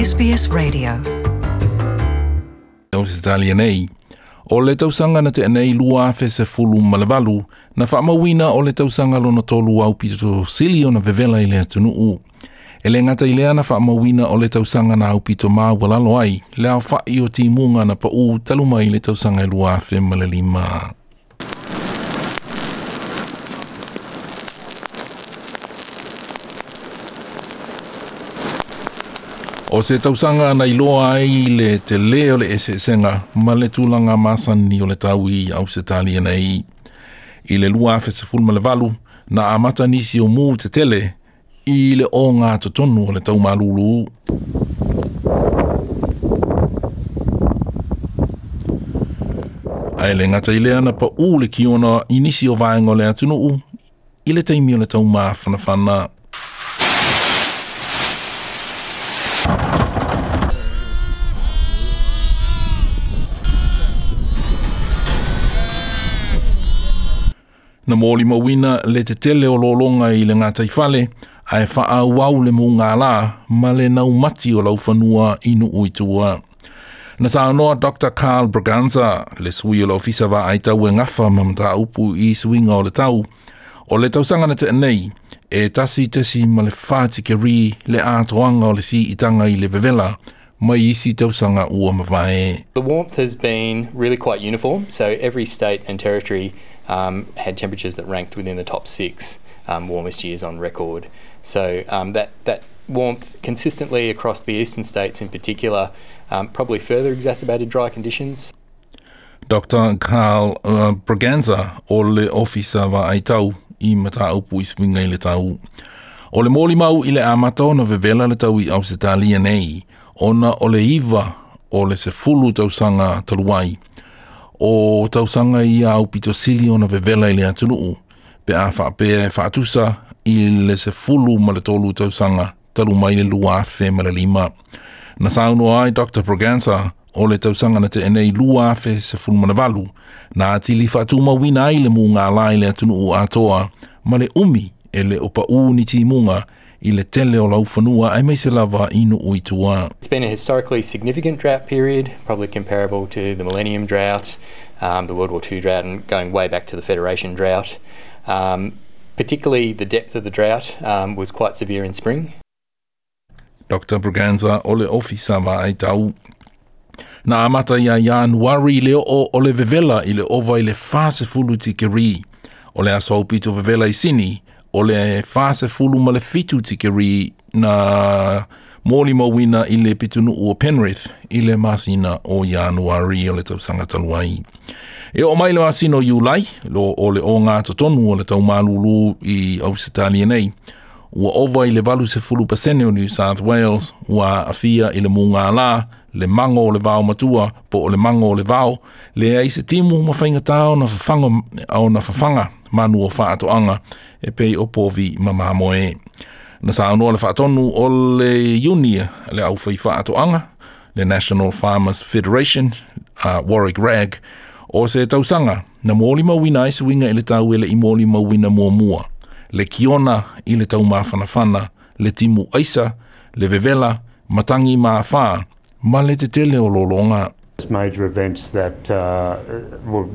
SBS Radio. Tau Italia nei. O le tau na te anei lua afe se fulu malavalu, na wha mawina o le tau sanga lona tolu au pito silio na vevela i lea tunu u. E le ngata i lea na wha mawina o le tau na au pito maa walalo ai, lea o ti munga na pa u taluma i le tau i lua afe malalima. O se tausanga na iloa ai le te leo le ese senga, ma le tūlanga masani o le taui au se tali ana i. I le lua afe se fulma le valu, na amata nisi o mū te tele, i le o ngā tonu o le tau malulu. Ai le ngata i le ana pa ule ki ona inisi o vaenga o le atunu u, i le teimi o le tau maa fanafana. Fana. na mōli mawina le te tele o lōlonga i le ngātai fale, a e wha au le mō ngā lā, ma le nau mati o lau whanua inu uitua. Na sā anoa Dr. Carl Braganza, le sui o lofisa wa aita ue ngafa ma mta upu i suinga o le tau, o le tausanga na te nei, e tasi tasi ma le whāti ke ri le ātoanga o le si itanga i le vevela, The warmth has been really quite uniform. So, every state and territory um, had temperatures that ranked within the top six um, warmest years on record. So um, that that warmth consistently across the eastern states in particular um, probably further exacerbated dry conditions. Dr. Carl uh, Braganza o le ofisa wa ai i matau upu i i le tau. O le mōli mau i le amata ona vevela le tau i Ausitalia nei, ona o le iwa o le se fulu sanga taluai. o tausanga i au pito sili ona vevela i le atunuu pe a whaapea e whaatusa i le se fulu ma le tolu tausanga talu mai le lua afe ma le lima. Na sauno ai Dr. Proganza o le tausanga na te enei lua afe se fulu ma le valu na ati li ma wina ai le munga lai le atunuu atoa ma le umi e le opa uu ni ti munga i le tele o laufanua ai mai se lava inu ui tua. It's been a historically significant drought period, probably comparable to the Millennium Drought, um, the World War II drought and going way back to the Federation drought. Um, particularly the depth of the drought um, was quite severe in spring. Dr. Braganza ole ofisa va ai tau. Na amata ia Januari leo o ole vevela i le ova i le fase fulu tikeri. O le aso upito vevela i sini, o le fase fulu ma le fitu tikiri na mōli mawina i le pitunu o Penrith i le masina o Januari o le tau sangatalua i. E o mai le masina o Yulai, lo o le o ngā tatonu o le tau mālulu i Ausitali nei, ua ova i le valu se fulu pasene o New South Wales, ua afia i le mūngā laa, le mango o le vao matua, po o le mango o le vao, le ai se timu ma whainga tāo na whafanga, au na whafanga manu o whaato anga, e pei o povi ma mamo Na sa anua le whaatonu o le unia le au whai whaato anga, le National Farmers Federation, uh, Warwick Rag, o se tausanga, na mōli mawina ai suinga i le tau ele i mōli mawina mua mua, le kiona i le tau mawhanawhana, le timu aisa, le vevela, matangi mawhaa, male te tele o Major events that, uh,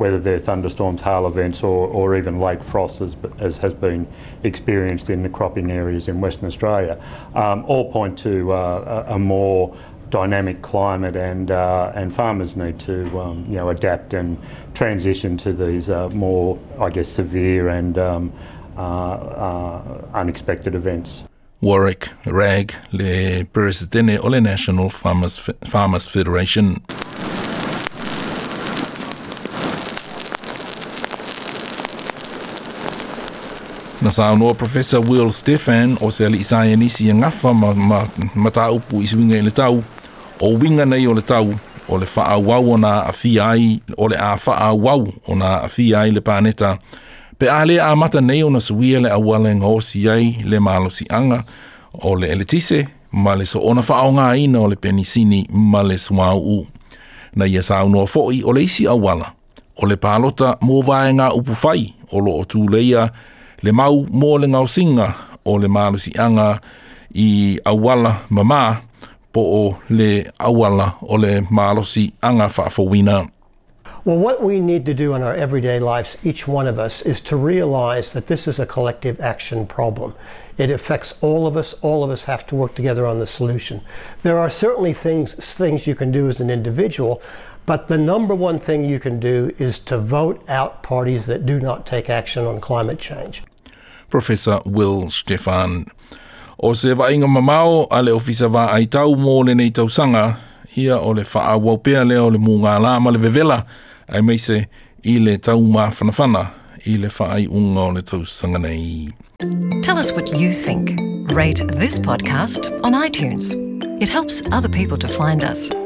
whether they're thunderstorms, hail events, or, or even late frosts, as, as has been experienced in the cropping areas in Western Australia, um, all point to uh, a more dynamic climate, and uh, and farmers need to um, you know adapt and transition to these uh, more, I guess, severe and um, uh, uh unexpected events. Warwick Rag le Presidente o le National Farmers, Farmers Federation. Na sāu noa Professor Will Stefan o se ali isaia nisi e ngafa ma, ma, ma tā upu i swinga i le tau, o winga nei o le tau, o le faa wau o nā a ai, o le a faa wau o nā a ai le pāneta, pe a lea amata nei ona suia le aualega osi ai le malosiaga o le eletise ma le so ona faaaogāina o le penisini ma le suāuu na ia sa saunoa foʻi o le isi auala o le palota mo vaega upu fai o loo tuleia le mau mo le gaosiga o le anga i auala mamā po o le auala o le malosiaga faafouina Well, what we need to do in our everyday lives, each one of us, is to realize that this is a collective action problem. It affects all of us. All of us have to work together on the solution. There are certainly things, things you can do as an individual, but the number one thing you can do is to vote out parties that do not take action on climate change. Professor Will Stefan. O se mamao a le ofisa va ai tau mō le nei tausanga, ia o le wha awau o le mūngā lā le vevela, ai mai se i le tau mā whanawhana i le whaai unga o le tau sanga nei. Tell us what you think. Rate this podcast on iTunes. It helps other people to find us.